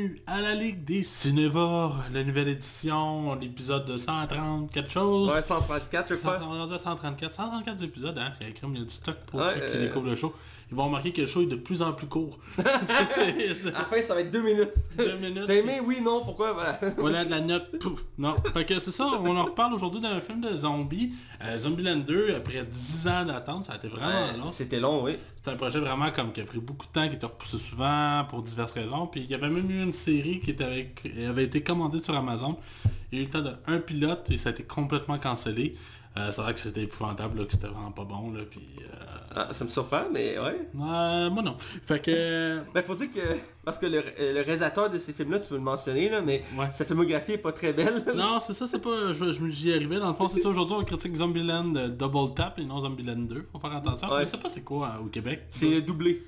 bienvenue à la Ligue des Cinévores, la nouvelle édition, l'épisode de 130 quelque chose. Ouais, 134 je crois. On est rendu à 134, 134 épisodes, hein. Il y a écrit, il y a du stock pour Ouais, ceux qui euh, découvrent le show. Ils vont remarquer que le show est de plus en plus court. C'est- c'est- c'est À la fin ça va être deux minutes. deux minutes. T'as aimé? Oui, non, pourquoi? Voilà. Voilà de la note, pouf, non. Fait que c'est ça, on en reparle aujourd'hui d'un film de zombies, euh, Zombieland 2, après 10 ans d'attente, ça a été vraiment long. C'était long, oui. C'était un projet vraiment comme qui a pris beaucoup de temps, qui était repoussé souvent pour diverses raisons. Puis il y avait même eu une série qui était avec- avait été commandée sur Amazon. Il y a eu le temps d'un pilote et ça a été complètement cancellé. Euh, c'est vrai que c'était épouvantable, là, que c'était vraiment pas bon. Là, puis, euh, Ah, ça me surprend, mais ouais. euh, moi non. Fait que... Ben faut dire que, parce que le, euh, le réalisateur de ces films-là, tu veux le mentionner, là, mais Ouais. sa filmographie est pas très belle. Non, c'est ça, c'est pas... Je, je- j'y arrivais. Dans le fond, c'est ça. Aujourd'hui, on critique Zombieland euh, Double Tap et non Zombieland 2. Faut faire attention. Ouais. Je sais pas c'est quoi euh, au Québec. C'est doublé.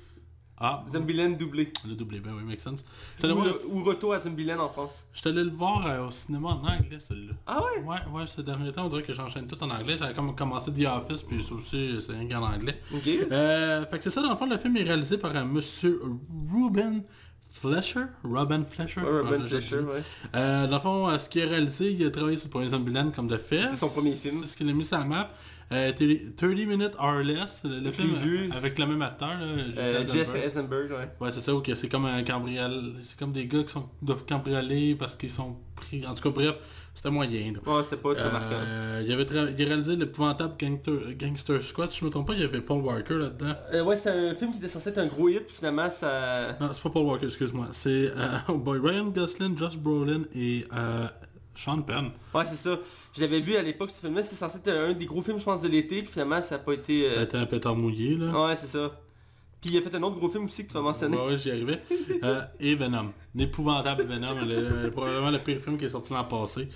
Ah, doublé. le doublé, ben oui, make sense. Ou, allé le- ou Retour à Zombieland en France. je suis allé le voir euh, au cinéma en anglais, celui-là. Ah ouais? Ouais, ouais, ces derniers temps, on dirait que j'enchaîne tout en anglais. J'avais comme commencé The Office, puis ça aussi, c'est rien qu'en anglais. Ok. Euh, fait que c'est ça, dans le fond, le film est réalisé par un monsieur Ruben Flesher. Robin Flesher. Ouais, Robin Fleischer, dit. ouais. Euh, dans le fond, euh, ce qu'il a réalisé, il a travaillé sur le premier Zombieland comme de fait. C'était son premier film. C'est ce qu'il a mis sur la map. Euh, 30 Minutes or Less, le, le film vu. avec le même acteur, là, Euh, Jesse Jesse Eisenberg. Ouais. Ouais, c'est ça, que c'est comme un cambriole. C'est comme des gars qui sont, doivent cambrioler parce qu'ils sont pris. En tout cas, bref, c'était moyen. Là. Ouais, c'était pas très marquant. Euh, il, avait tra- il a réalisé l'épouvantable Gangster, Gangster Squad, si je me trompe pas, il y avait Paul Walker là-dedans. Euh, ouais, c'est un film qui était censé être un gros hit, puis finalement ça... Non, c'est pas Paul Walker, excuse-moi. C'est euh, oh boy, Ryan Gosling, Josh Brolin et euh, Sean Penn. Ouais, c'est ça. Je l'avais vu à l'époque, ce film-là. C'est censé être un des gros films, je pense, de l'été. Puis finalement, ça a pas été... Ça a euh, été un pétard mouillé, là. Ouais, c'est ça. Puis il a fait un autre gros film aussi que tu vas mentionner. Ouais, ouais, j'y arrivais. Euh, et Venom. L'épouvantable Venom, le- probablement le pire film qui est sorti l'an passé.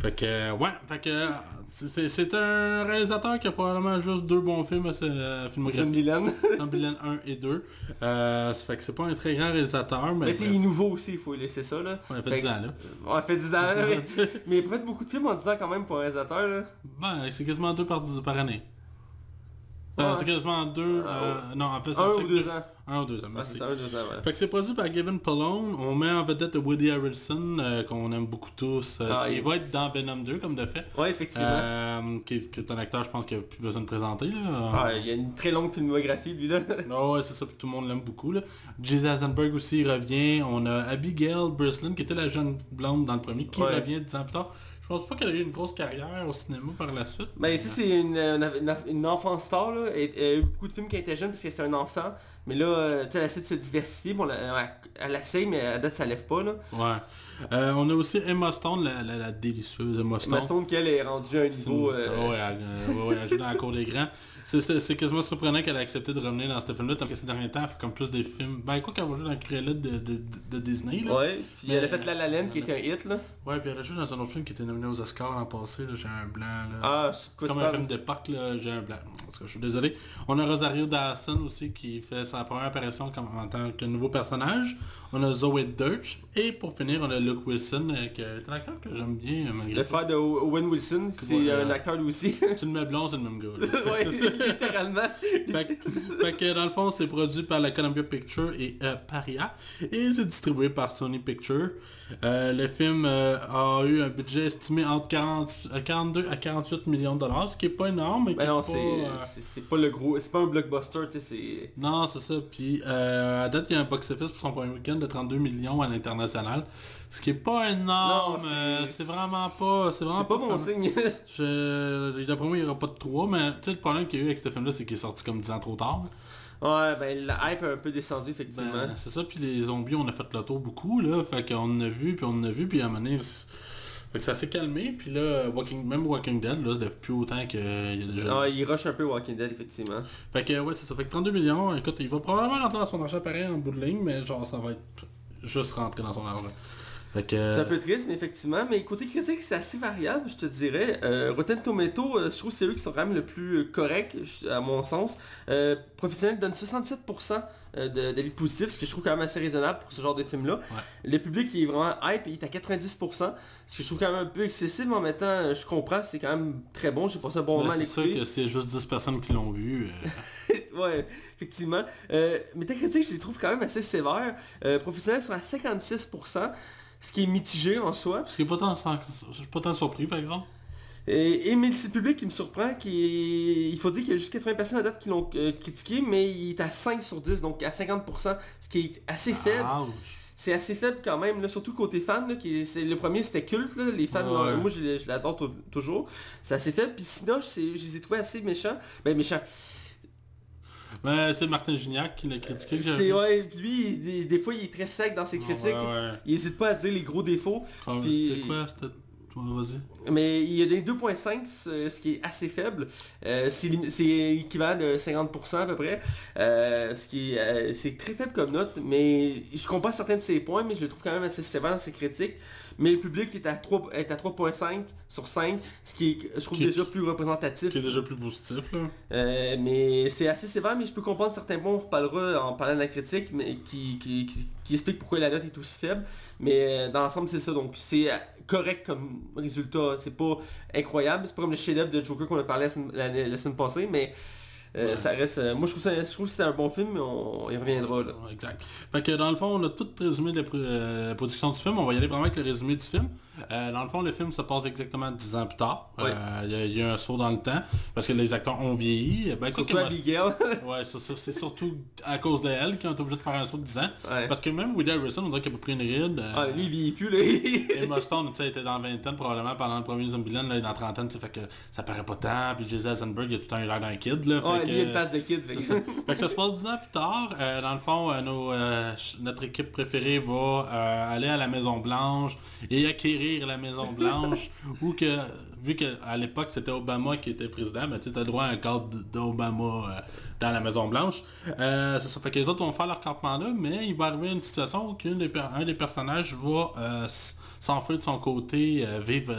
Fait que, euh, ouais, fait que, euh, c'est- c'est c'est un réalisateur qui a probablement juste deux bons films à sa filmographie. Zombieland. Zombieland 1 et 2. Euh, ça fait que c'est pas un très grand réalisateur, mais... Mais c'est nouveau aussi, il faut laisser ça, là. Ouais, fait Fait 10 que- ans, là. Ouais, fait 10 ans, là, mais... mais il fait beaucoup de films en 10 ans quand même pour un réalisateur, là. Ben, c'est quasiment deux par, par année. Euh, c'est quasiment deux... euh, non, en fait, c'est Un c'est ou deux ans. Un ou deux merci. c'est ça, deux ouais. Fait que c'est produit par Gavin Pallone. On met en vedette Woody Harrelson, euh, qu'on aime beaucoup tous. euh, Ah, il il- va être dans Venom 2, comme de fait. Ouais, effectivement. Euh, qui, est, qui est un acteur, je pense, qu'il a plus besoin de présenter. Là. Ah, il y a une très longue filmographie, lui, là. Ah ouais, c'est ça, tout le monde l'aime beaucoup. Là. Jesse Eisenberg aussi il revient. On a Abigail Breslin, qui était la jeune blonde dans le premier, qui Ouais. revient 10 ans plus tard. Je pense pas qu'elle a eu une grosse carrière au cinéma par la suite. Ben, tu sais, c'est une, une, une enfant star, là. Et, elle a eu beaucoup de films quand elle était jeune parce que c'est un enfant. Mais là, euh, tu sais, elle essaie de se diversifier. Bon, elle, elle, essaie, mais à date, ça lève pas, là. Ouais. Euh, on a aussi Emma Stone, la, la, la délicieuse Emma Stone. Ma Stone, qu'elle est rendue à un niveau... C'est- euh, ouais, elle, euh, ouais, ouais, elle joue dans la cour des grands. C'est- quasiment surprenant qu'elle a accepté de revenir dans ce film-là, tant que ces derniers temps, elle fait comme plus des films. Ben quoi qu'elle va jouer dans le Cruella de, de, Disney, là. Ouais, puis Mais- elle a fait La La Land qui était un hit, là. Ouais, puis elle a joué dans un autre film qui était nominé aux Oscars l'an passé, J'ai un blanc, là. Ah, quoi Comme un film d'époque, là, j'ai un blanc. En tout cas, je suis désolé. On a Rosario Dawson aussi qui fait sa première apparition comme, en tant que nouveau personnage. On a Zoe Dirch. Et pour finir, on a Luke Wilson, euh, qui est un acteur que j'aime bien, euh, malgré Le frère de Owen Wilson, c'est un euh, acteur lui aussi. C'est le même blond, c'est le même gars. C'est- littéralement. fait, que- dans le fond, c'est produit par la Columbia Pictures et Paria. Et c'est distribué par Sony Pictures. Le film a eu un budget estimé entre 40 euh, 42 à 48 millions de dollars, ce qui est pas énorme, mais non, pas, c'est pas le gros... C'est pas un blockbuster, tu sais, c'est... Non, c'est ça. Puis à date, il y a un box-office pour son premier week-end de 32 millions à l'international. Ce qui est pas énorme. C'est- euh, c'est vraiment pas... C'est vraiment pas bon fameux. signe. Je... D'après moi, il n'y aura pas de 3, mais tu sais, le problème qu'il y a eu avec ce film-là, c'est qu'il est sorti comme 10 ans trop tard. ouais, ben la hype a un peu descendu, effectivement. Ben, c'est ça, puis les zombies, on a fait le tour beaucoup, là. Fait qu'on en a vu, puis on en a vu, puis à un moment donné, fait que ça s'est calmé, puis là, Walking... même Walking Dead, là, ça lève plus autant qu'il y a déjà... Ah, il rush un peu Walking Dead, effectivement. Fait que, ouais, c'est ça. Fait que 32 millions, écoute, il va probablement rentrer dans son argent pareil en bout de ligne, mais genre, ça va être juste rentrer dans son argent. Que... C'est un peu triste, mais effectivement. Mais côté critique, c'est assez variable, je te dirais. Euh, Rotten Tomato, euh, je trouve que c'est eux qui sont quand même le plus euh, correct, à mon sens. Euh, Professionnel donne 67% euh, de- d'avis positifs, ce que je trouve quand même assez raisonnable pour ce genre de film-là. Le public il est vraiment hype, il est à 90%, ce que je trouve quand même un peu excessif, mais en même temps, euh, je comprends, c'est quand même très bon, j'ai passé un bon moment à c'est sûr l'écouter. que c'est juste 10 personnes qui l'ont vu. euh, ouais, effectivement. Euh, Metacritic, je les trouve quand même assez sévères. Euh, professionnels sont à 56%, ce qui est mitigé en soi. Ce qui est pas tant, je suis pas tant surpris, par exemple. Et, et mais c'est le public qui me surprend, qui il faut dire qu'il y a juste 80 personnes à date qui l'ont euh, critiqué, mais il est à 5 sur 10, donc à 50%, ce qui est assez faible. C'est assez faible quand même, là, surtout côté fan. Là, qui est- c'est- le premier c'était culte, là, les fans, Ouais. moi je, l'adore tou- toujours. C'est assez faible, puis sinon je, je les ai trouvés assez méchants. Ben méchants. Mais c'est Martin Gignac qui l'a critiqué. C'est ouais, lui, des, des fois il est très sec dans ses critiques. Ouais, ouais. Il hésite pas à dire les gros défauts. Comme, Puis- C'était quoi Vas-y. Mais il y a des 2.5, ce qui est assez faible. Euh, c'est équivalent de 50% à peu près. Euh, ce qui est, euh, c'est très faible comme note, mais je comprends certains de ses points, mais je le trouve quand même assez sévère dans ses critiques. Mais le public est à 3 est à 3.5 sur 5, ce qui est, je trouve Qui déjà plus représentatif. Qui est déjà plus positif, là. Euh, mais c'est assez sévère, mais je peux comprendre certains points, on reparlera en parlant de la critique, mais qui, qui, qui, qui explique pourquoi la note est aussi faible. Mais dans l'ensemble, c'est ça. Donc c'est correct comme résultat. C'est pas incroyable. C'est pas comme le chef-d'œuvre de Joker qu'on a parlé la semaine, la- la semaine passée, mais euh, Ouais. ça reste. euh, moi, je trouve, ça, je trouve que c'est un bon film, mais on, y reviendra là. Exact. Fait que dans le fond, on a tout résumé de la, euh, la production du film. On va y aller vraiment avec le résumé du film. Euh, dans le fond, le film se passe exactement 10 ans plus tard. Euh, Il y, a- il y a un saut dans le temps. Parce que les acteurs ont vieilli. Ben, écoute, Surtout Abigail. Ouais, ça, ça, c'est surtout à cause de elle qu'ils ont été obligés de faire un saut de 10 ans. ouais. Parce que même Woody Harrelson, on dirait qu'il a pas pris une ride. euh, Ah, lui, il vieillit plus là. Emma Stone, tu sais, était dans la vingtaine probablement pendant le premier Zombieland, là, il est dans la trentaine, tu sais, fait que ça paraît pas tant. Puis Jesse Eisenberg, il a tout le temps eu l'air d'un kid, là. fait ouais, lui, il a une face de kid. fait que- ça. Fait que ça se passe 10 ans plus tard. Dans le fond, nos, notre équipe préférée va aller à la Maison Blanche et acquérir la Maison Blanche. ou que, vu qu'à l'époque c'était Obama qui était président, ben, tu as droit à un cadre d'Obama euh, dans la Maison Blanche. Euh, ça. Fait que les autres vont faire leur campement là, mais il va arriver une situation où qu'un des, un des personnages va euh, s'enfuir de son côté, vivre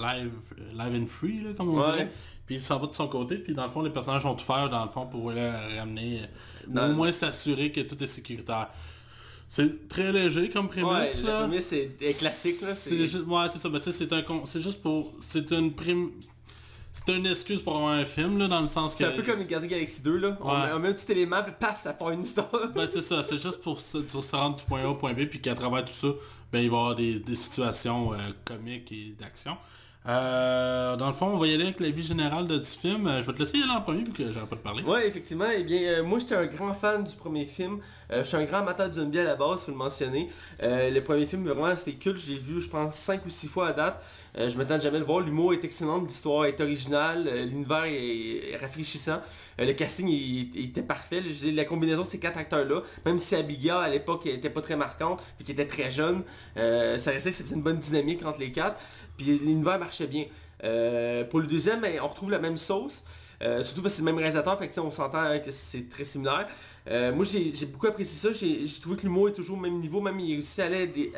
live, live and free, là, comme on Ouais. dirait. Puis il s'en va de son côté, puis dans le fond, les personnages vont tout faire, dans le fond, pour le ramener, au moins s'assurer que tout est sécuritaire. C'est très léger comme Ouais, prémisse, la là. prémisse est, est classique là. C'est juste- ouais, c'est ça. Mais tu sais, c'est un con- c'est juste pour, c'est une prime, c'est une excuse pour avoir un film, là, dans le sens que. C'est un peu comme the Galaxy 2 là. On, Ouais. met, on met un petit élément, puis paf, ça part une histoire. Ben c'est ça, c'est juste pour se, pour se rendre du point A au point B, puis qu'à travers tout ça, ben il va y avoir des, des situations euh, comiques et d'action. Euh, dans le fond, on va y aller avec la vie générale de, du film. Euh, je vais te laisser aller en premier vu que j'aurais pas de parler. Ouais, effectivement. Eh bien, euh, moi, j'étais un grand fan du premier film. Euh, je suis un grand amateur de zombies à la base, faut le mentionner. Le premier film, vraiment, c'était culte. Je l'ai vu, je pense, 5 ou 6 fois à date. Je m'attends jamais le voir. L'humour est excellent, l'histoire est originale, l'univers est, rafraîchissant. Le casting était parfait. La combinaison de ces quatre acteurs-là, même si Abigail à l'époque était pas très marquante, puis qu'elle était très jeune, ça restait que ça faisait une bonne dynamique entre les quatre. Puis l'univers marchait bien. Euh, pour le deuxième, ben, on retrouve la même sauce. Euh, surtout parce que c'est le même réalisateur, fait on s'entend que c'est très similaire. Euh, moi j'ai beaucoup apprécié ça, j'ai trouvé que l'humour est toujours au même niveau, même il réussit à aller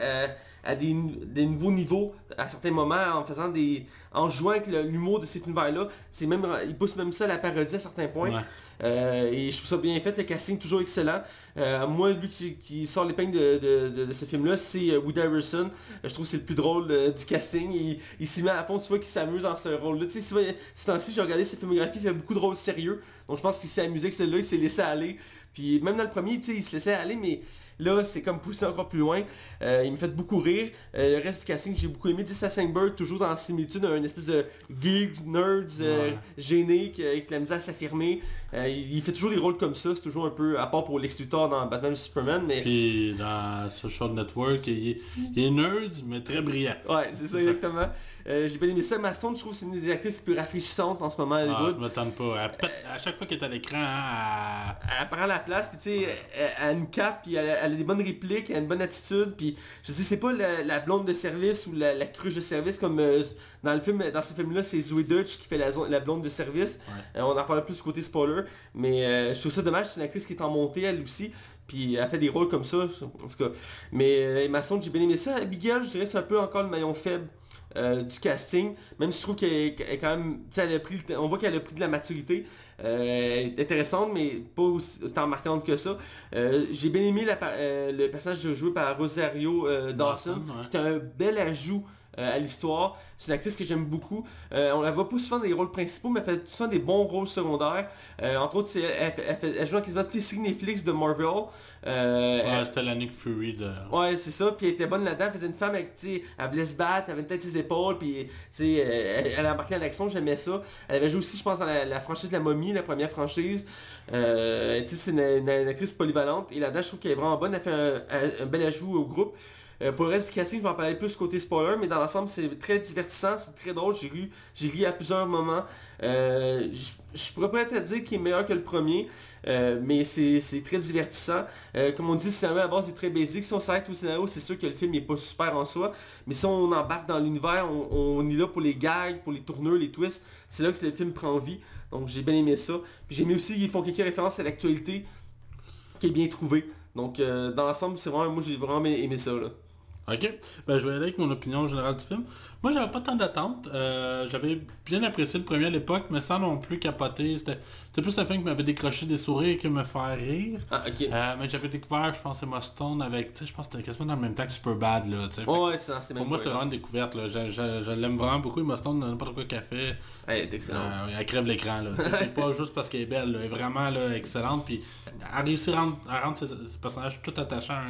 à des, nouveaux niveaux à certains moments en faisant des. en jouant avec l'humour de cet univers-là. Il pousse même ça à la parodie à certains points. Euh, et je trouve ça bien fait, le casting toujours excellent. Euh, moi, lui qui, sort l'épingle de, de, ce film-là, c'est euh, Woody Harrelson. Je trouve que c'est le plus drôle du casting. Il, s'y met à fond, tu vois qu'il s'amuse dans ce rôle-là. Tu sais, ces temps-ci, j'ai regardé ses filmographies, il fait beaucoup de rôles sérieux. Donc je pense qu'il s'est amusé avec celui-là, il s'est laissé aller. Puis même dans le premier, tu sais, il se laissait aller, mais là, c'est comme poussé encore plus loin. Euh, il me fait beaucoup rire. Euh, le reste du casting, j'ai beaucoup aimé. Jesse Eisenberg, toujours dans la similitude, un espèce de geek, nerds, euh, Ouais. gêné, qui, avec la misère à s'affirmer. Il, fait toujours des rôles comme ça, c'est toujours un peu, à part pour Lex Luthor dans Batman vs Superman, mais... Puis dans Social Network, il est, il est nerd, mais très brillant. Ouais, c'est ça, exactement. J'ai bien aimé ça. Maston, je trouve que c'est une des actrices les plus rafraîchissantes en ce moment à Ah, je m'attends pas. Elle à chaque fois qu'elle est à l'écran, hein, elle prend la place, puis tu sais, elle, elle une cape, puis elle, elle a des bonnes répliques, elle a une bonne attitude, puis je sais, c'est pas la, la blonde de service ou la, la cruche de service comme euh, dans le film, dans ce film-là, c'est Zoe Dutch qui fait la, la blonde de service. Ouais. Euh, on en parle plus du côté spoiler, mais euh, je trouve ça dommage, c'est une actrice qui est en montée elle aussi. Puis elle fait des rôles comme ça, en tout cas. Mais Emma Stone, j'ai bien aimé ça. Abigail, je dirais que c'est un peu encore le maillon faible euh, du casting. Même si je trouve qu'elle est quand même... elle a pris, on voit qu'elle a pris de la maturité. Euh, intéressante, mais pas aussi, autant marquante que ça. Euh, j'ai bien aimé la euh, le personnage joué par Rosario Dawson, ouais. qui est un bel ajout à l'histoire. C'est une actrice que j'aime beaucoup. Euh, on la voit pas souvent dans les rôles principaux, mais elle fait souvent des bons rôles secondaires. Euh, entre autres, elle, elle, joue dans quasiment tous les Netflix de Marvel. Euh, Ouais, c'était la Nick Fury de... Ouais, c'est ça, puis elle était bonne là-dedans, elle faisait une femme avec, tu elle voulait se battre, elle avait une tête ses épaules, puis, tu sais, elle, elle a embarqué dans l'action, j'aimais ça. Elle avait joué aussi, je pense, dans la, la franchise de la momie, la première franchise. Euh, tu sais, c'est une, une- une actrice polyvalente, et là-dedans, je trouve qu'elle est vraiment bonne, elle fait un, un- un bel ajout au groupe. Euh, pour le reste du casting, je vais en parler plus côté spoiler, mais dans l'ensemble, c'est très divertissant, c'est très drôle, j'ai ri, j'ai à plusieurs moments. Euh, je pourrais pas te dire qu'il est meilleur que le premier, euh, mais c'est très divertissant. Comme on dit, le scénario à la base est très basique. Si on s'arrête au scénario, c'est sûr que le film n'est pas super en soi. Mais si on embarque dans l'univers, on, est là pour les gags, pour les tourneurs, les twists. C'est là que le film prend vie. Donc j'ai bien aimé ça. Puis j'ai aimé aussi qu'ils font quelques références à l'actualité qui est bien trouvée. Donc dans l'ensemble, c'est vraiment, moi j'ai vraiment aimé ça. Là. Ok, ben, je vais aller avec mon opinion générale du film. Moi, j'avais pas tant d'attentes. Euh, j'avais bien apprécié le premier à l'époque, mais sans non plus capoter. C'était c'était plus un film qui m'avait décroché des sourires et qui me fait rire. Ah ok. Euh, mais j'avais découvert, je pense, Emma Stone avec, tu sais, je pense que c'était quasiment dans le même temps que Superbad, là, tu sais. Fait que ouais, c'est Pour moi, c'était vraiment une découverte, là. Je, je- je l'aime vraiment beaucoup, Emma Stone, n'importe quoi qu'elle fait. Ouais, elle est excellente. Euh, elle crève l'écran C'est pas juste parce qu'elle est belle, là. elle est vraiment là, excellente. Puis elle réussit à rendre, à rendre ses, ses personnages tout attachants.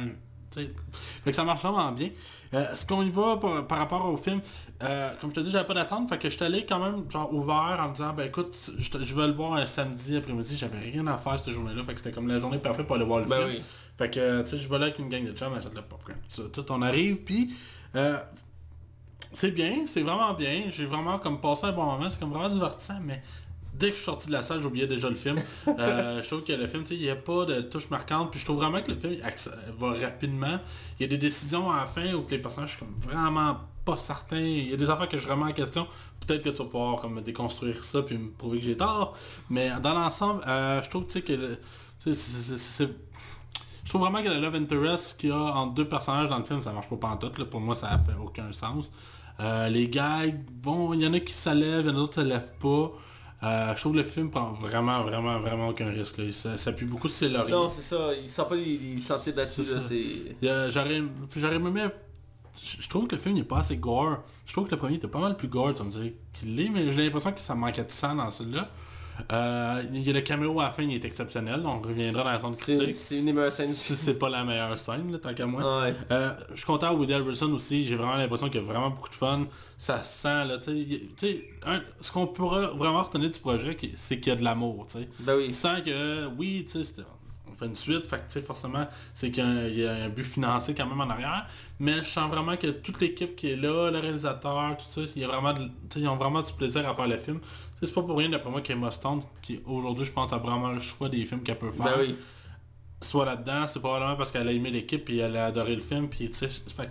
Fait que ça marche vraiment bien. Euh, ce qu'on y va par, par rapport au film, euh, comme je te dis, j'avais pas d'attente. Fait que je allé quand même genre ouvert en me disant ben écoute, je, je vais le voir un samedi après-midi, j'avais rien à faire cette journée-là. Fait que c'était comme la journée parfaite pour aller voir le Ben film. oui. Fait que tu sais, je vais là avec une gang de chums, achète le popcorn. Tout on arrive, puis euh, c'est bien, c'est vraiment bien. J'ai vraiment comme passé un bon moment, c'est comme vraiment divertissant, mais dès que je suis sorti de la salle, j'oubliais déjà le film. Euh, je trouve que le film, tu sais, il n'y a pas de touche marquante, puis je trouve vraiment que le film va rapidement. Il y a des décisions à la fin où les personnages, je suis comme vraiment pas certain. Il y a des affaires que je remets en question. Peut-être que tu vas pouvoir comme déconstruire ça puis me prouver que j'ai tort. Mais dans l'ensemble, euh, je trouve tu sais, que c'est- je trouve vraiment que le love interest qu'il y a entre deux personnages dans le film, ça marche pas pantoute. Là. Pour moi, ça fait aucun sens. Euh, les gags, bon, il y en a qui s'élèvent, il y en a d'autres qui s'élèvent pas. Euh, je trouve que le film prend vraiment, vraiment, vraiment aucun risque. Là. Il s'appuie beaucoup sur ses lauriers. Non, c'est ça, il sent pas les, les sentiers battus, C'est là, J'aurais aimé... Je je trouve que le film n'est pas assez gore. Je trouve que le premier était pas mal plus gore, tu me dis qu'il l'est, mais j'ai l'impression que ça manquait de sang dans celui-là. Euh, il y a le caméo à la fin, il est exceptionnel. On reviendra dans la C'est critique. c'est une des meilleures scènes du Si c'est pas la meilleure scène, là, tant qu'à moi. Ouais. Euh, je suis content Woody Harrelson aussi, j'ai vraiment l'impression qu'il y a vraiment beaucoup de fun. Ça sent, là, tu sais, ce qu'on pourra vraiment retenir du projet, c'est qu'il y a de l'amour, tu sais. Ben oui. Tu sens que, oui, tu sais, fait une suite, fait que, forcément, c'est qu'il y a un- but financier quand même en arrière, mais je sens vraiment que toute l'équipe qui est là, le réalisateur, tout ça, il y a vraiment de- ils ont vraiment du plaisir à faire le film. C'est pas pour rien, d'après moi, qu'Emma Stone, qui aujourd'hui, je pense, a vraiment le choix des films qu'elle peut faire Ben oui. soit là-dedans, c'est probablement parce qu'elle a aimé l'équipe et elle a adoré le film. Puis, tu sais, fait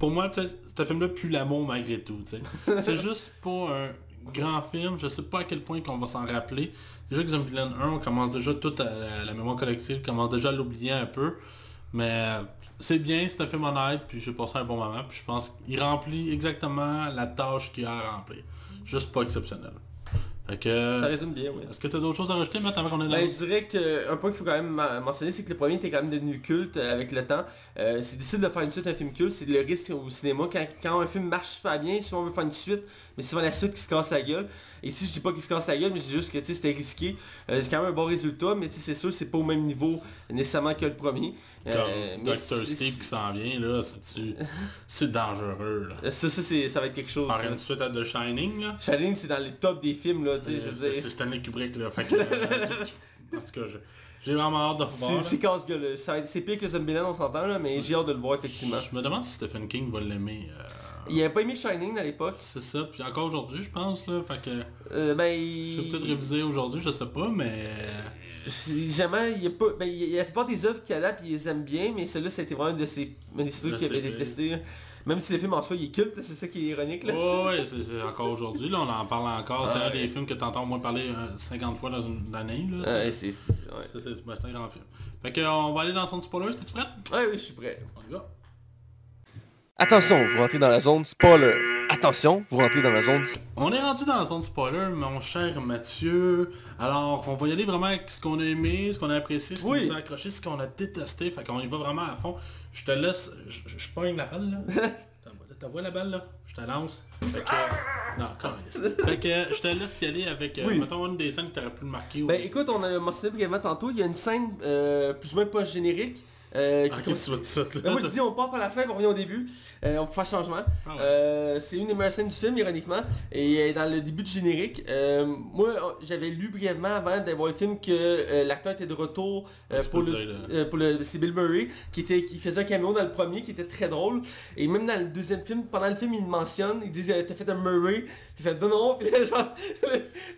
pour moi, ce film-là pue l'amour malgré tout. c'est juste pas un grand film. Je sais pas à quel point qu'on va s'en rappeler. Déjà que Zombieland 1, on commence déjà tout à la, mémoire collective, commence déjà à l'oublier un peu. Mais c'est bien, c'est un film honnête, puis j'ai passé un bon moment. Puis je pense qu'il remplit exactement la tâche qu'il a à remplir. Juste pas exceptionnel. Que... Ça résume bien, oui. Est-ce que tu as d'autres choses à rajouter, Matt, avant qu'on est dans... Ben, je dirais qu'un point qu'il faut quand même mentionner, c'est que le premier était quand même devenu culte euh, avec le temps. Euh, c'est difficile de faire une suite à un film culte, c'est le risque au cinéma. Quand, quand un film marche super bien, souvent on veut faire une suite, mais c'est souvent la suite qui se casse la gueule. Ici, je dis pas qu'il se casse la gueule, mais je dis juste que c'était risqué. Euh, c'est quand même un bon résultat, mais c'est sûr, c'est pas au même niveau nécessairement que le premier. Comme Euh, Dr. c'est- Steve qui s'en vient, là, c'est- c'est dangereux, là. Euh, Ça, ça, c'est- ça va être quelque chose. Par une suite à The Shining, là? Shining, c'est dans les top des films, là, tu sais, je veux C'est dire. c'est Stanley Kubrick, là. Fait que, euh, en tout cas, je- j'ai vraiment hâte de voir. C'est c'est casse-gueule. C'est pire que Zombieland, on s'entend, là, mais j'ai hâte de le voir, effectivement. Je me demande si Stephen King va l'aimer. euh, Il avait pas aimé Shining à l'époque. C'est ça, puis encore aujourd'hui, je pense, là. Fait que Euh, ben, je vais peut-être réviser aujourd'hui, je sais pas, mais... Jamais, il y a pas. Ben, il y a la plupart des œuvres qu'il adapte, il les aime bien, mais celui-là, c'était vraiment une de ses une des trucs qu'il avait détesté. Même si le film en soi, il est culte, c'est ça qui est ironique, là. Ouais, ouais, c'est encore aujourd'hui, là, on en parle encore. C'est Ouais. un des films que t'entends au moins parler euh, 50 fois dans une année, là. sais. Ouais, c'est... c'est- Ouais. Un grand film. Fait que, on va aller dans son spoiler, t'es-tu prête? ouais, oui, je suis prêt. On y va. Attention, vous rentrez dans la zone spoiler. Attention, vous rentrez dans la zone... On est rendu dans la zone spoiler, mon cher Mathieu. Alors, on va y aller vraiment avec ce qu'on a aimé, ce qu'on a apprécié, ce qui Oui. nous a accroché, ce qu'on a détesté. Fait qu'on y va vraiment à fond. Je te laisse... Je, je, je pogne l'appel, là. T'as vois la balle là? Je te lance. Fait que... Non, câlisse. Fait que je te laisse y aller avec, euh, mettons, une des scènes que t'aurais pu le marquer. ou- Ben écoute, on a mentionné brièvement tantôt, il y a une scène euh, plus ou moins post-générique. Euh, Ah, tu ça, là. Ben, moi je dis on part par la fin, on revient au début, euh, on peut faire changement. Ah ouais. Euh, c'est une des meilleures scènes du film, ironiquement, et dans le début du générique, moi j'avais lu brièvement avant d'avoir le film que l'acteur était de retour pour, le, dire, pour le... C'est Bill Murray, qui, était, qui faisait un caméo dans le premier, qui était très drôle, et même dans le deuxième film, pendant le film, il le mentionne, il dit t'as fait un Murray, il fait non non, puis là, genre,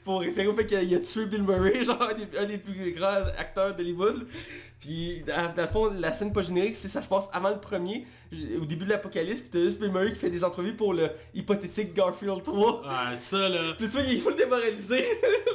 pour référer au fait qu'il a tué Bill Murray, genre un des, un des plus grands acteurs d'Hollywood. Puis, dans le fond, la scène pas générique, c'est ça se passe avant le premier, au début de l'apocalypse, puis t'as juste Bill Murray qui fait des entrevues pour le hypothétique Garfield 3. Ah, ça là. Puis tu vois, il faut le démoraliser.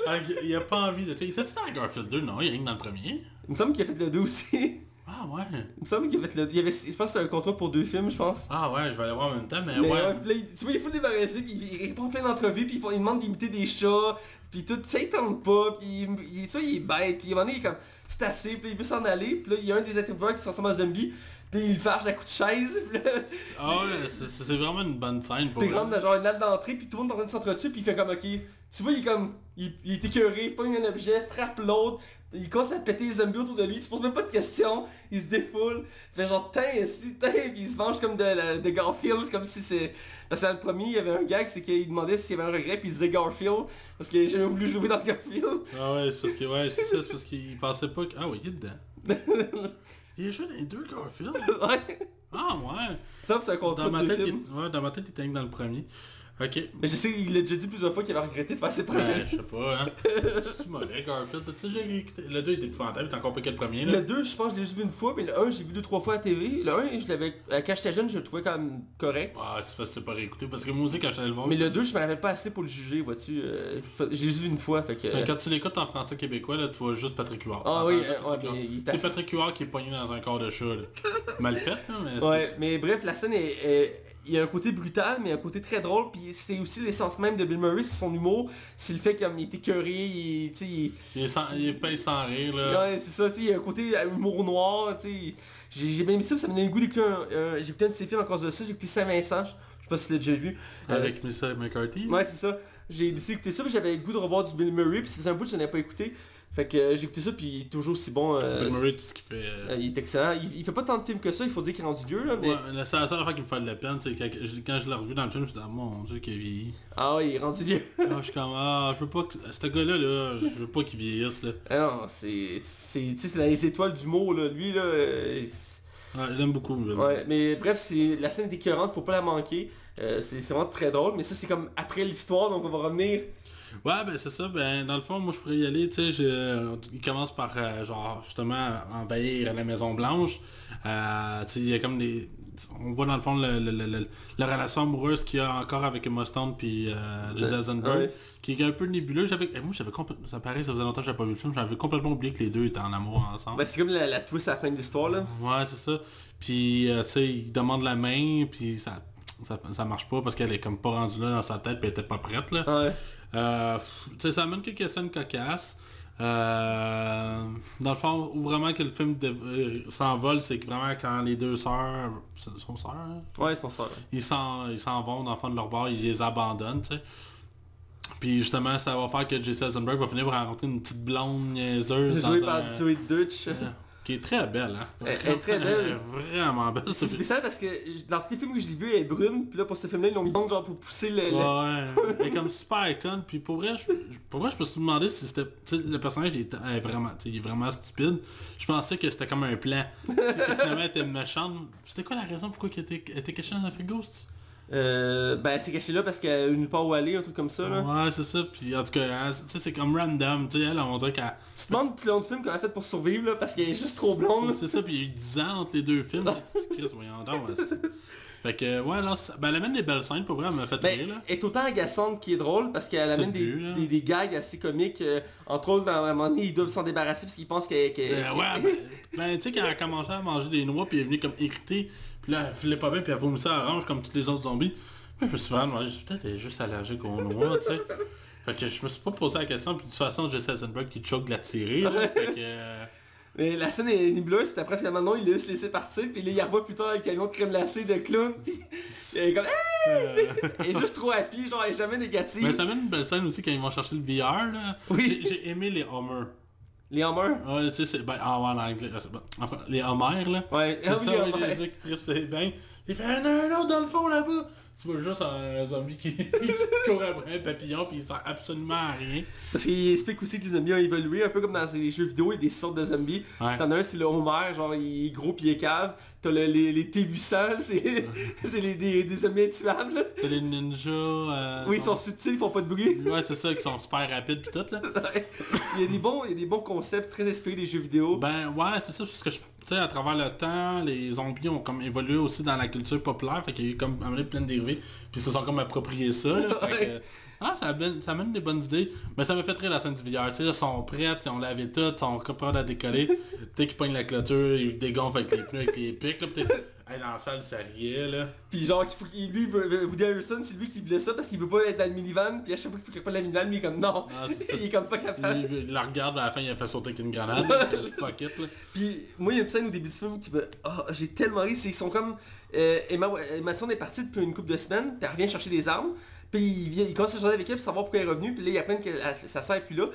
Ah, il a pas envie de... Il était dans Garfield 2, non, il rien que dans le premier. Il me semble qu'il a fait le 2 aussi. Ah ouais. Il me semble qu'il le il y avait, Je pense que c'est un contrat pour deux films, je pense. Ah ouais, je vais aller voir en même temps, mais, Mais ouais. ouais, puis là, il- tu vois, il faut le débarrasser, puis il, il répond à plein d'entrevues, puis il, faut- il demande d'imiter des chats, puis tout, ça il tente pas, puis il, il, ça, il est bête, puis à un moment donné, il est comme, c'est assez, puis il veut s'en aller, puis là, il y a un des intervieweurs qui se ressemble à un zombie, puis il farge à coups de chaise, puis là, Ah ouais, c'est vraiment une bonne scène pour puis il rentre genre une halle d'entrée, puis tout le monde est en train de s'entretuer, puis il fait comme, ok, tu vois, il est comme, il, il est écœuré, pogne un objet, frappe l'autre, il commence à péter les zombies autour de lui, il se pose même pas de questions, il se défoule, il fait genre tain, si tain, puis il se venge comme de, de Garfield, c'est comme si c'est... Parce que dans le premier, il y avait un gag, c'est qu'il demandait s'il y avait un regret, puis il disait Garfield, parce qu'il a jamais voulu jouer dans Garfield. Ah ouais, c'est parce que ouais, c'est ça, c'est parce qu'il pensait pas que. Ah ouais, il est dedans. il a joué dans les deux Garfield. ouais. Ah ouais. Ça, c'est un contrat Dans ma de tête, film. il... ouais, dans ma tête, il était dans le premier. Ok. Mais je sais qu'il a déjà dit plusieurs fois qu'il avait regretté de faire ses projets. Ouais, je sais pas, hein. C'est mauvais, Garfield. Tu sais, j'ai Le 2 était épouvantable, t'es encore pas que le premier, là. Le 2, je pense que je l'ai juste vu une fois, mais le 1, j'ai vu deux trois fois à la TV. Le 1, je l'avais... euh, Quand j'étais jeune, je le trouvais quand même correct. Ah, tu l'as pas réécouté. Parce que moi aussi, quand j'allais le voir. Mais le 2, je me rappelle pas assez pour le juger, vois-tu. euh, J'ai juste vu une fois, fait que... Mais quand tu l'écoutes en français québécois, là, tu vois juste Patrick Huard. Ah oui, euh, Patrick il C'est Patrick Huard qui est pogné dans un corps de chat, là. Mal fait, là, mais Ouais, mais bref, la scène est... est- Il y a un côté brutal, mais un côté très drôle, puis c'est aussi l'essence même de Bill Murray, c'est son humour, c'est le fait qu'il est écœuré, il, tu sais, il- Il est, sans... il est pas sans rire, là. Ouais, c'est ça, il y a un côté euh, humour noir. J'ai j'ai bien aimé ça, ça me donnait le goût d'écouter un... un- J'ai écouté un de ses films à cause de ça, j'ai écouté Saint-Vincent, je sais pas si tu l'as déjà vu. Euh, Avec Melissa McCarthy. Ouais, c'est ça. J'ai décidé d'écouter ça, j'avais le goût de revoir du Bill Murray, puis ça faisait un bout que je n'avais pas écouté. Fait que euh, j'ai écouté ça, puis il est toujours aussi bon. euh, Bill Murray, tout ce qu'il fait. euh, il est excellent. Il, il fait pas tant de films que ça, il faut dire qu'il est rendu vieux, là, mais... Ouais, la seule affaire qui me fait de la peine, c'est quand, je- quand je l'ai revu dans le film, je me suis dit, ah mon dieu, qu'il a vieilli. Ah ouais, il est rendu vieux. Ah, je suis comme, ah, je veux pas que. Ce gars-là, là, je veux pas qu'il vieillisse, là. ah non, c'est... c'est- Tu sais, c'est dans les étoiles du mot, là. Lui, là... Ouais, je l'aime beaucoup. Ouais, mais bref, c'est la scène est écœurante, faut pas la manquer. C'est vraiment très drôle, mais ça c'est comme après l'histoire, donc on va revenir. Ouais, ben c'est ça. Ben, dans le fond, moi, je pourrais y aller. Tu sais, il commence par, euh, genre, justement, envahir la Maison Blanche. Euh, tu sais, il y a comme des... On voit dans le fond le- le- le- le- la relation amoureuse qu'il y a encore avec Emma Stone puis euh, Jesse Eisenberg, Ouais. qui est un peu nébuleux. J'avais, eh, moi, j'avais complètement... Ça paraît, ça faisait longtemps que j'avais pas vu le film. J'avais complètement oublié que les deux étaient en amour ensemble. Ben c'est comme la, la twist à la fin de l'histoire, là. Ouais, c'est ça. Puis, euh, tu sais, il demande la main, puis ça, ça, ça marche pas parce qu'elle est comme pas rendue là dans sa tête, puis elle était pas prête, là. Ouais. Euh, ça amène quelques scènes cocasses. Euh, dans le fond, où vraiment que le film euh, s'envole, c'est que vraiment quand les deux sœurs, sont sœurs, hein? Ouais, ils sont sœurs. ils s'en vont dans le fond de leur bar, ils les abandonnent, tu sais. Puis justement, ça va faire que Jesse Eisenberg va finir par rencontrer une petite blonde niaiseuse dans Joué un... par Zoe Dutch. Qui est très belle, hein. Elle- elle est très belle. Vraiment belle. C'est spécial parce que dans tous les films que je l'ai vu, elle est brune, puis là pour ce film-là, ils l'ont mis blonde genre pour pousser le... Ouais, elle est comme super icône, puis pour vrai, je, pour vrai, je me suis demandé si c'était, tu sais, le personnage il est, elle est vraiment, il est vraiment stupide. Je pensais que c'était comme un plan, finalement elle était méchante. C'était quoi la raison pourquoi elle était, elle était cachée dans un frigo? Euh, ben c'est caché là parce qu'elle a une part où aller, un truc comme ça, là. Ouais, c'est ça, puis en tout cas, c'est comme random, tu sais, elle, on dirait qu'elle... Tu te demandes tout le long du film comment elle a fait pour survivre, là, parce qu'elle est juste trop blonde. C'est ça, puis il y a eu 10 ans entre les deux films. Chris, voyons donc, Fait que, ouais, non, ben elle amène des belles scènes, pour vrai, elle m'a fait Ben, rire, là. elle est autant agaçante qui est drôle parce qu'elle amène des, but, des, des gags assez comiques. euh, entre autres, à un moment donné, ils doivent s'en débarrasser parce qu'ils pensent qu'elle... qu'elle- Euh, ouais, ben, ben, tu sais, quand elle a commencé à manger des noix, puis elle est venue comme irritée, puis là, elle filait pas bien, puis elle vomissait à orange comme tous les autres zombies. Moi, je me suis vraiment demandé, peut-être elle est juste allergique aux noix, tu sais. Fait que je me suis pas posé la question, puis de toute façon, Jesse Eisenberg qui choke de la tirer, là. Fait que... euh, Mais la scène est nébuleuse, puis après finalement non, il l'a juste laissé partir, puis là il revoit plus tard avec le camion de crème glacée de clown, puis il est comme Euh, il est juste trop happy, genre elle est jamais négative. Mais ça mène une belle scène aussi quand ils vont chercher le VR là. Oui. J'ai j'ai aimé les Homer. Les Hummers Ouais, tu sais, c'est... Ben, ah ouais, en anglais. c'est bon. Enfin, les Homer là. Ouais, C'est ça, les Hummers. gars qui trippent ses bains. Il fait un, un autre dans le fond là-bas. Tu vois juste un zombie qui, court après un papillon puis il sert absolument à rien. Parce qu'il explique aussi que les zombies ont évolué, un peu comme dans les jeux vidéo, il y a des sortes de zombies. Ouais. T'en as un, c'est le Homer, genre il est gros pis il est cave. T'as le- les, les T800, c'est des, des zombies intuables. T'as les ninjas. euh, Oui, ils sont subtils, ils font pas de bruit. Ouais, c'est ça, qui sont super rapides pis tout là. Ouais. il, y a des bons, il y a des bons concepts très inspirés des jeux vidéo. Ben ouais, c'est ça, parce que je- tu sais, à travers le temps, les zombies ont comme évolué aussi dans la culture populaire, fait qu'il y a eu comme amené plein de dérivés, puis ils se sont comme appropriés ça, là, fait que, ah, ça, amène, ça amène des bonnes idées, mais ça m'a fait rire la scène du VR, tu sais, ils sont prêts, ils ont lavé tout, ils sont capables à décoller, dès qu'ils pognent la clôture, ils dégonflent avec les pneus, avec les pics, là, hey, dans la salle, ça riait, là. Puis genre, qu'il faut qu'il- lui, il veut- veut- Woody Harrelson, c'est lui qui voulait ça parce qu'il veut pas être dans le minivan. Puis à chaque fois qu'il faut qu'il prenne la minivan, lui il est comme non. Ça. il est comme pas capable. Il, il la regarde, à la fin, il a fait sauter avec une grenade, fuck it, là. Puis moi il y a une scène au début du film qui me... Ah, j'ai tellement ri, c'est ils sont comme... Euh, Emma, Emma Stone est partie depuis une couple de semaines, puis elle revient chercher des armes, puis il, vient, il commence à changer avec elle pour savoir pourquoi elle est revenue, puis là il apprend que sa sœur est plus là.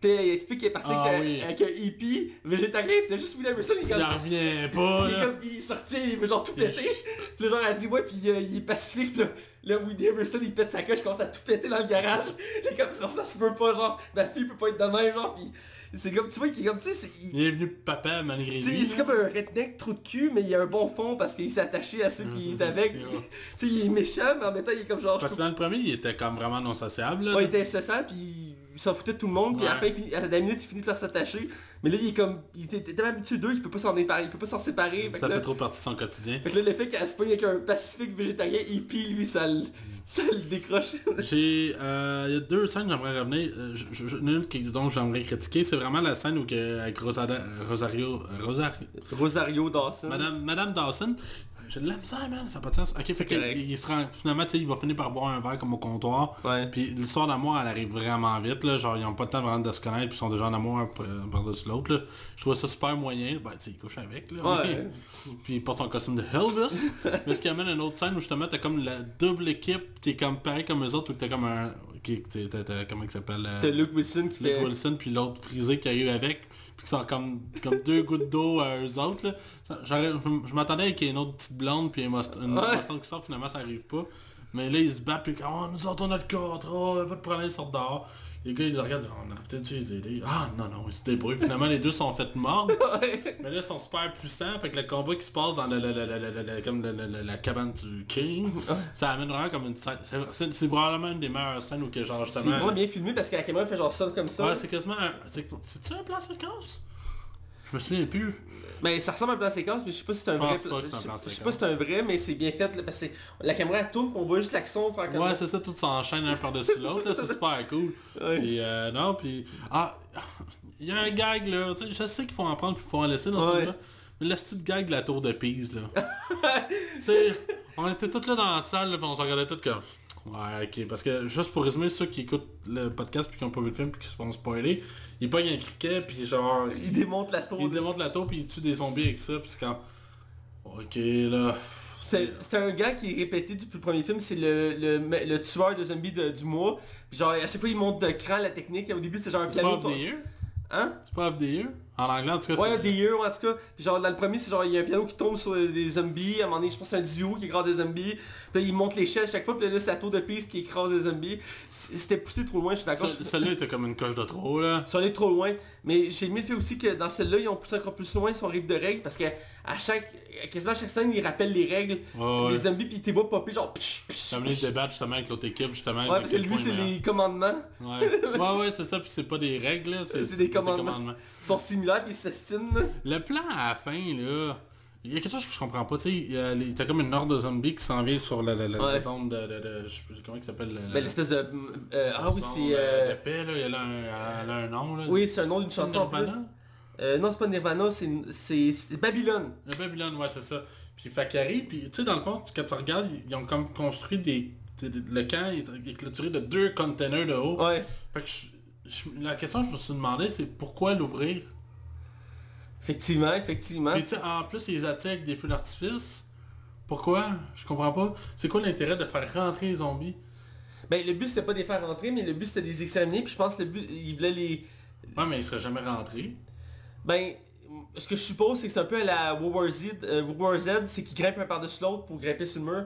Puis elle explique qu'elle est partie Ah avec, oui. avec un hippie végétarien, puis t'as juste Woody Harrelson, il est Il comme... en revient pas, Il est comme, il sortit, il veut genre tout péter. Puis là, genre, elle dit, ouais, puis euh, il est pacifique. Puis là, là, Woody Harrelson, il pète sa coche, il commence à tout péter dans le garage. Il est comme, sinon ça se peut pas, genre, ma fille peut pas être de même, genre, puis c'est comme, tu vois, qu'il est comme, tu sais, il- Il est venu papa malgré tu sais, lui. c'est comme un redneck trou de cul, mais il a un bon fond parce qu'il s'est attaché à ceux qui est avec. Ouais. tu sais, il est méchant, mais en même temps, il est comme genre, Parce que dans le premier, il était comme vraiment non sociable. Là. Ouais, il était incessant, puis il s'en foutait de tout le monde, puis à la fin, Ouais. il finit- à la minute, il finit par s'attacher. Mais là, il est comme, il était tellement habitué d'eux, il peut pas s'en séparer, il peut pas s'en séparer. Fait ça là, fait trop partie de son quotidien. fait que là, le fait qu'elle se pogne avec un pacifique végétarien hippie, lui, ça le, ça le décroche. J'ai, euh, il y a deux scènes que j'aimerais revenir. Euh, une dont j'aimerais critiquer, c'est vraiment la scène où que, avec Rosada- Rosario, Rosario, Rosario Dawson. Madame, Madame Dawson, j'ai de la misère, man, ça n'a pas de sens. Ok, fait qu'il il se rend, finalement, tu sais, il va finir par boire un verre comme au comptoir. Ouais. Puis l'histoire d'amour, elle arrive vraiment vite, là. Genre, ils ont pas le temps vraiment de se connaître, puis ils sont déjà en amour un par- par-dessus l'autre, là. Je trouve ça super moyen. Ben, tu sais, il couche avec, là. Ouais. puis il porte son costume de Elvis. Mais ce qui amène à une autre scène où justement, t'as comme la double équipe qui est comme pareil comme eux autres, où t'as comme un... Qui, t'as- t'as- t'as- comment il s'appelle euh, T'as Luke Wilson qui Luke fait... Wilson, puis l'autre frisé qui arrive avec, qui sont comme, comme deux gouttes d'eau à eux autres. Là. Ça- Je, m'attendais qu'il y ait une autre petite blonde, puis une une Ouais. Mustang qui sort, finalement ça arrive pas. Mais là, ils se battent, puis oh, nous autres on a le contrat, pas de problème, ils sortent dehors. Les gars, ils les regardent, ils disent, on aurait peut-être dû les aider. Ah non, non, ils se débrouillent. Finalement, les deux sont fait. Ouais. Mais là, ils sont super puissants, fait que le combat qui se passe dans le, le- le- comme la cabane du King, ça amène vraiment comme une scène. c'est- C'est c'est probablement une des meilleures scènes où que genre C'est justement... vraiment bien filmé parce que la caméra fait genre ça comme ça. Ouais, c'est quasiment un... c'est- C'est-tu un plan séquence? Je me souviens plus. Mais ça ressemble à un plan séquence, mais je sais pas si c'est un vrai. pense pas que c'est un je sais- plan Je sais séquence. pas si c'est un vrai, mais c'est bien fait là, parce que la caméra tourne, on voit juste l'action Ouais, c'est ça, tout s'enchaîne un par-dessus l'autre, là, c'est super cool. Ouais. Et euh, non, puis... Ah, il y a un gag, là, tu sais, je sais qu'il faut en prendre puis il faut en laisser dans ce Ouais. film-là, mais le petit gag de la tour de Pise, là. tu sais, on était tous là dans la salle, là, puis on se regardait tous comme... Ouais, ok, parce que juste pour résumer, ceux qui écoutent le podcast puis qui ont pas vu le film puis qui se font spoiler, ils pognent un criquet puis genre... Il démonte la tour. Il de- démonte la tour puis il tue des zombies avec ça, puis c'est quand... Ok, là... C'est un gars qui est répété depuis le premier film, c'est le, le, le tueur de zombies de- du mois. Puis genre à chaque fois il monte de cran la technique. Au début c'est genre un C'est pas? Hein? C'est pas year? En anglais, en tout cas, Ouais, des years en tout cas. Puis genre dans le premier, c'est genre il y a un piano qui tombe sur des zombies. À un moment donné, je pense que c'est un duo qui écrase des zombies. Puis là, il monte l'échelle à chaque fois. Puis là, c'est la tour de piste qui écrase des zombies. C'était poussé trop loin, je suis d'accord. Ce- Celle-là était comme une coche de trop, là. Sont allés trop loin. Mais j'ai aimé le fait aussi que dans celle-là, ils ont poussé encore plus loin son livre de règles. Parce que à chaque. quasiment à chaque scène, ils rappellent les règles ouais. des zombies. Puis ils te voient popper genre. psh, psh, Comme là, ils débattent justement avec l'autre équipe, justement. Ouais, parce que lui, c'est est les commandements. Ouais, ouais, ouais, c'est ça, puis c'est pas des règles, là. C'est des commandements. Ils sont similaires puis ils s'estinent. Le plan à la fin, là... Il y a quelque chose que je comprends pas, tu sais, les- t'as comme une horde de zombies qui s'en vient sur la, la, la- Ouais. la zone de, de, de- je sais plus comment il s'appelle le- Ben, l'espèce de. euh, ah oui, c'est. de- euh, de paix, là, elle a un, elle a un nom, là. Oui, c'est un nom d'une chanson en plus. Nirvana? Euh, non, c'est pas Nirvana, c'est Babylone. Le Babylone, ouais, c'est ça. Puis Fakari, puis tu sais, dans le fond, quand tu regardes, ils ont comme construit des... Le camp est, est clôturé de deux containers de haut. Ouais. Fait que je- je- la question que je me suis demandé, c'est pourquoi l'ouvrir? Effectivement, effectivement. Puis tu sais, en plus, ils attirent avec des feux d'artifice. Pourquoi? Je comprends pas. C'est quoi l'intérêt de faire rentrer les zombies? Ben, le but c'était pas de les faire rentrer, mais le but c'était de les exterminer, puis je pense que le but, ils voulaient les... Ouais, mais ils seraient jamais rentrés. Ben, ce que je suppose, c'est que c'est un peu à la World War Z, euh, War Z c'est qu'ils grimpent un par-dessus l'autre pour grimper sur le mur.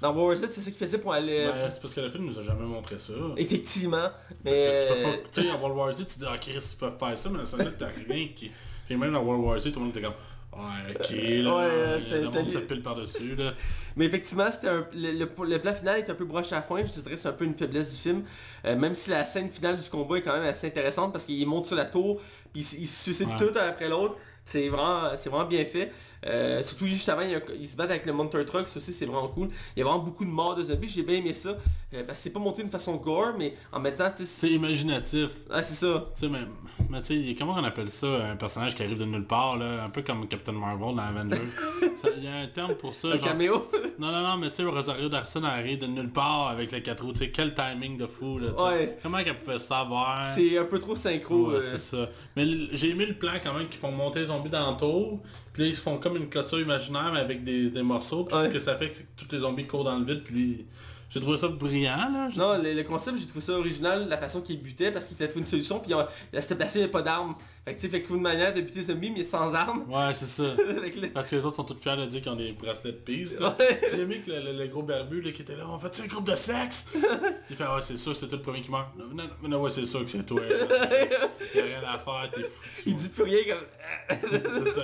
Dans World War Z, c'est ça qu'ils faisaient pour aller... Ben, c'est parce que le film nous a jamais montré ça. Effectivement, Tu mais... tu sais, en World War Z, tu dis, ah, Chris, ils peuvent faire ça, mais dans ce là t'as rien qui. Et même dans World War Z, tout le monde était comme, ouais, ok, là, Ouais, c'est- le monde se pile par-dessus, là. Mais effectivement, c'était un- le, le- le plan final est un peu broche à foin, je dirais que c'est un peu une faiblesse du film. Euh, même si la scène finale du combat est quand même assez intéressante parce qu'il monte sur la tour, puis il, se suicide Ouais. tout un après l'autre. C'est vraiment, vraiment bien fait. Euh, surtout juste avant, il, y a- il se bat avec le Monster Truck, ça aussi c'est vraiment cool. Il y a vraiment beaucoup de morts de zombies, j'ai bien aimé ça. Euh, que c'est pas monté d'une façon gore, mais en même temps, C'est imaginatif. ah, c'est ça. Tu sais, mais, mais tu sais, comment on appelle ça, un personnage qui arrive de nulle part, là, un peu comme Captain Marvel dans Avengers. Il y a un terme pour ça, Un genre... caméo? Non, non, non, mais tu sais, Rosario Dawson arrive de nulle part avec les quatre roues, tu sais, quel timing de fou, là. Ouais. Comment qu'elle pouvait savoir? C'est un peu trop synchro. Ouais, euh. c'est ça. Mais j'ai aimé le plan quand même qu'ils font monter les zombies dans le tour. Puis là, ils se font comme une clôture imaginaire mais avec des, des morceaux. Puis Ouais. ce que ça fait, c'est que tous les zombies courent dans le vide. Puis j'ai trouvé ça brillant, là. Non, le, le concept, j'ai trouvé ça original, la façon qu'il butait, parce qu'il fallait trouver une solution, puis il il s'était placé, il n'y avait pas d'armes. Fait que tu fait que trouver une manière de buter les zombies, mais sans armes. Ouais, c'est ça. Parce que les autres sont tous fiers de dire qu'ils ont des bracelets de piste. Ouais. Aimé que le, le- le gros barbu là, qui était là, on fait un groupe de sexe? Il fait, ouais, c'est sûr, c'est toi le premier qui meurt. Non, non, non, non, ouais, c'est sûr que c'est toi. Y a rien à faire, t'es fou. Il dit plus rien comme... c'est ça.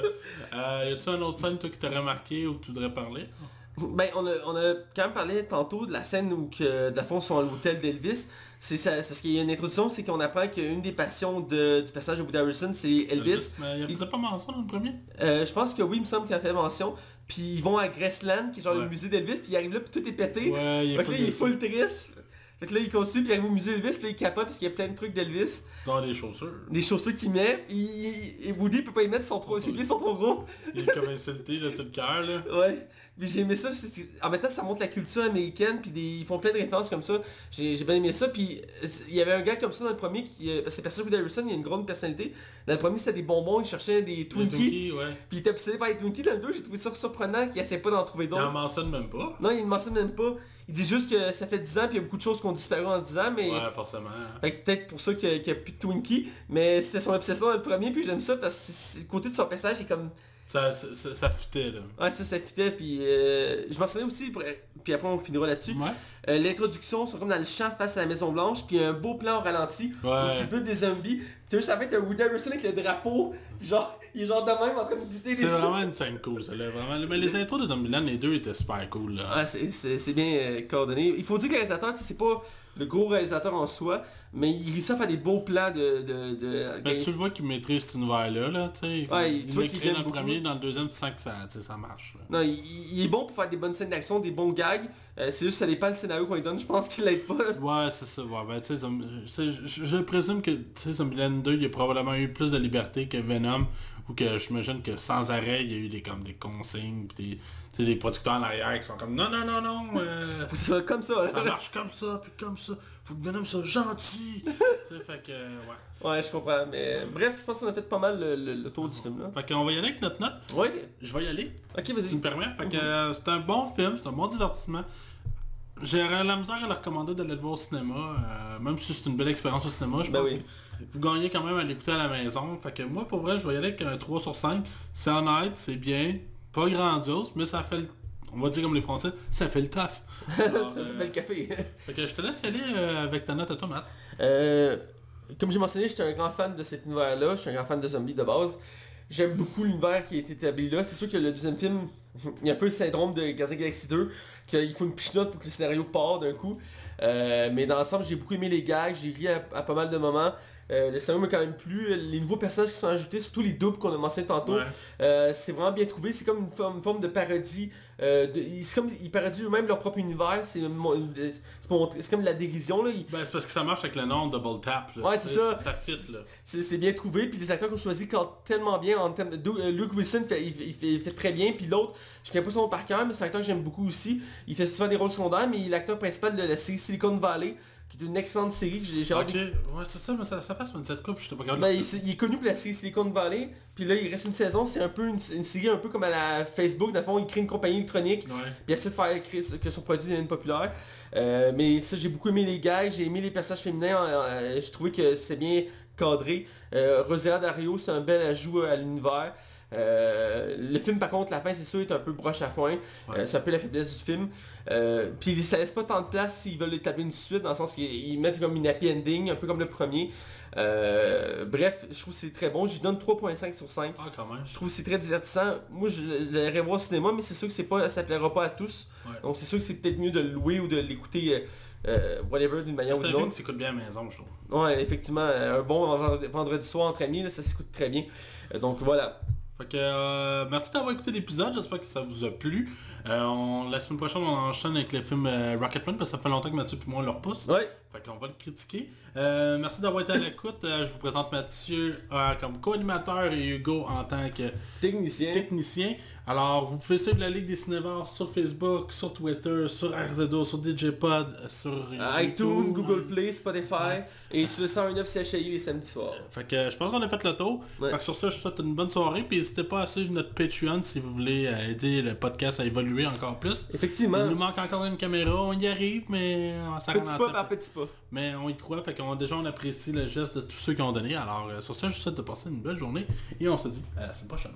Euh, y a-tu un autre scène, toi, qui t'a remarqué ou que tu voudrais parler? Ben, on a, on a quand même parlé tantôt de la scène où, que, de la fond, sont à l'hôtel d'Elvis. C'est parce qu'il y a une introduction, c'est qu'on apprend qu'une des passions de- du personnage de Woody Harrison, c'est Elvis. Mais il faisait pas mention dans le premier? Euh, je pense que oui, il me semble qu'il a fait mention. Puis ils vont à Graceland, qui est genre le musée d'Elvis, puis ils arrivent là, puis tout est pété. Ouais, il est fait que là, il est full full triste. Fait que là, il continue, puis il arrive au musée d'Elvis, puis là, il capote, parce qu'il y a plein de trucs d'Elvis. Dans des chaussures. Des chaussures qu'il met, il, et Woody peut pas y mettre, sont trop, ses pieds sont trop gros. Il est comme insulté, là, c'est le cœur, là. Ouais. Puis j'ai aimé ça. c'est- c'est- En même temps, ça montre la culture américaine, puis des... ils font plein de références comme ça. J'ai bien aimé ça. Puis il y avait un gars comme ça dans le premier, qui, euh, parce que Woody Harrelson, il a une grande personnalité. Dans le premier, c'était des bonbons, il cherchait des Les Twinkies. Ouais. Puis il était obsédé par les Twinkies. Dans le 2, j'ai trouvé ça surprenant qu'il essaie pas d'en trouver Il en d'autres. mentionne même pas. Non, il ne mentionne même pas. Il dit juste que ça fait 10 ans, puis il y a beaucoup de choses qui ont disparu en 10 ans, mais... Ouais, forcément. Fait peut-être pour ça qu'il a, plus de Twinkies, mais c'était son obsession dans le premier, puis j'aime ça parce que le côté de son personnage est comme... Ça, ça, ça, ça fitait, là. Ouais, ça, ça fitait, puis euh, je m'en souviens aussi, pour- puis après on finira là-dessus. Ouais. Euh, L'introduction, sont comme dans le champ face à la Maison Blanche, puis un beau plan au ralenti, où Ouais. il bute des zombies. Puis tu vois, ça fait un Woody Harrelson avec le drapeau, puis genre, il est genre de même en train de buter des C'est vraiment une scène cool, ça, là. Vraiment. Mais les intros de Zombieland, les deux étaient super cool, là. Ah, c'est- bien euh, coordonné. Il faut dire que le réalisateur, tu sais, c'est pas le gros réalisateur en soi, mais il réussit à faire des beaux plans de... de, de- Mais tu le vois qu'il maîtrise cet univers-là, là, tu sais. Ouais, il tu vois qu'il dans le beaucoup. premier, dans le deuxième, tu sens que ça, ça marche. là. Non, il, il est bon pour faire des bonnes scènes d'action, des bons gags. Euh, c'est juste que ça dépend le scénario qu'on lui donne, je pense qu'il l'aide pas. Ouais, c'est ça. Ouais, ben, tu sais, je, je présume que, tu sais, Zombieland 2, il a probablement eu plus de liberté que Venom, ou que j'imagine que sans arrêt, il y a eu des, comme, des consignes, pis des, sais, des producteurs en arrière qui sont comme, non, non, non, non, euh, Faut que ce soit comme ça. ça marche comme ça, puis comme ça, faut que Venom soit gentil. tu sais, fait que, euh, ouais. Ouais, je comprends. Mais bref, je pense qu'on a fait pas mal le, le- le tour du film là. Fait qu'on va y aller avec notre note. Ouais. Je vais y aller. Ok, si vas-y. tu me permets. Fait que Mhm. euh, c'est un bon film, c'est un bon divertissement. J'aurais la misère à le recommander d'aller le voir au cinéma, euh, même si c'est une belle expérience au cinéma, je Ben pense oui. que vous gagnez quand même à l'écouter à la maison. Fait que moi, pour vrai, je vais y aller avec un 3 sur 5. C'est honnête, c'est bien, pas grandiose, mais ça fait le... On va dire comme les Français, ça fait le taf. Alors, ça euh, s'appelle le café. fait que je te laisse y aller euh, avec ta note à toi, Matt. Euh, comme j'ai mentionné, j'étais un grand fan de cet univers-là, je suis un grand fan de zombies de base. J'aime beaucoup l'univers qui été établi là. C'est sûr que le deuxième film, il y a un peu le syndrome de Gazette Galaxy 2, qu'il faut une pichenote pour que le scénario part d'un coup. Euh, mais dans l'ensemble, j'ai beaucoup aimé les gags, j'ai ri à, à pas mal de moments. Euh, le scénario m'a quand même plu. Les nouveaux personnages qui sont ajoutés, surtout les doubles qu'on a mentionnés tantôt, Ouais. euh, c'est vraiment bien trouvé. C'est comme une forme, une forme de parodie. euh, de- comme ils parodient eux-mêmes leur propre univers. C'est comme de la dérision Ben, c'est parce que ça marche avec le nom Double Tap. Là. Ouais, c'est ça. Ça fit. C'est c'est bien trouvé, puis les acteurs qu'on choisit quand tellement bien en termes de... Luke Wilson, fait- il, fait, il fait- il fait très bien, puis l'autre, je connais pas son nom par cœur, mais c'est un acteur que j'aime beaucoup aussi. Il fait souvent des rôles secondaires, mais l'acteur principal de la série Silicon Valley, qui est une excellente série que j'ai Ok, ouais, c'est ça, mais ça, ça passe cette coupe, je sais pas capable. Ben, il, il est connu pour la série Silicon Valley, puis là il reste une saison, c'est un peu une, une série un peu comme à la Facebook, dans le fond il crée une compagnie électronique, Ouais. puis il essaie de faire créer- que son produit devienne populaire. Euh, mais ça j'ai beaucoup aimé les gars, j'ai aimé les personnages féminins, euh, j'ai trouvé que c'est bien cadré. Euh, Rosella Dario c'est un bel ajout à l'univers. Euh, le film par contre la fin c'est sûr est un peu broche à foin, Ouais. Euh, c'est un peu la faiblesse du film. Euh, puis ça laisse pas tant de place s'ils veulent établir une suite dans le sens qu'ils ils mettent comme une happy ending un peu comme le premier. Bref je trouve que c'est très bon, j'y donne 3.5 sur 5. Ah, quand même. Je trouve que c'est très divertissant. Moi, je l'irais voir au cinéma, mais c'est sûr que c'est pas, ça plaira pas à tous. Ouais. Donc c'est sûr que c'est peut-être mieux de le louer ou de l'écouter, euh, whatever, d'une manière ou C'est un d'une film autre. qui s'écoute bien à la maison, je trouve. Ouais, effectivement, un bon vendredi- vendredi soir entre amis, là, ça s'écoute très bien. Euh, donc voilà. Euh, merci d'avoir écouté l'épisode, j'espère que ça vous a plu. Euh, on- la semaine prochaine, on enchaîne avec le film euh, Rocketman parce que ça fait longtemps que Mathieu et moi on le repousse. Ouais, Fait qu'on va le critiquer. Euh, merci d'avoir été à l'écoute. Euh, je vous présente Mathieu euh, comme co-animateur et Hugo en tant que technicien. technicien. Alors, vous pouvez suivre la Ligue des Cinévores sur Facebook, sur Twitter, sur RZO, sur DJPod, sur iTunes, YouTube. Google Play, Spotify et sur le 109 CHI les samedis soirs. Fait que je pense qu'on a fait le tour. Ouais. Fait que sur ça, je vous souhaite une bonne soirée. Puis n'hésitez pas à suivre notre Patreon si vous voulez aider le podcast à évoluer encore plus. Effectivement, Il nous manque encore une caméra, on y arrive, mais ça petit pas par petit Mais on y croit, fait qu'on déjà on apprécie le geste de tous ceux qui ont donné. Alors euh, sur ça, je vous souhaite de passer une belle journée et on se dit à la semaine prochaine.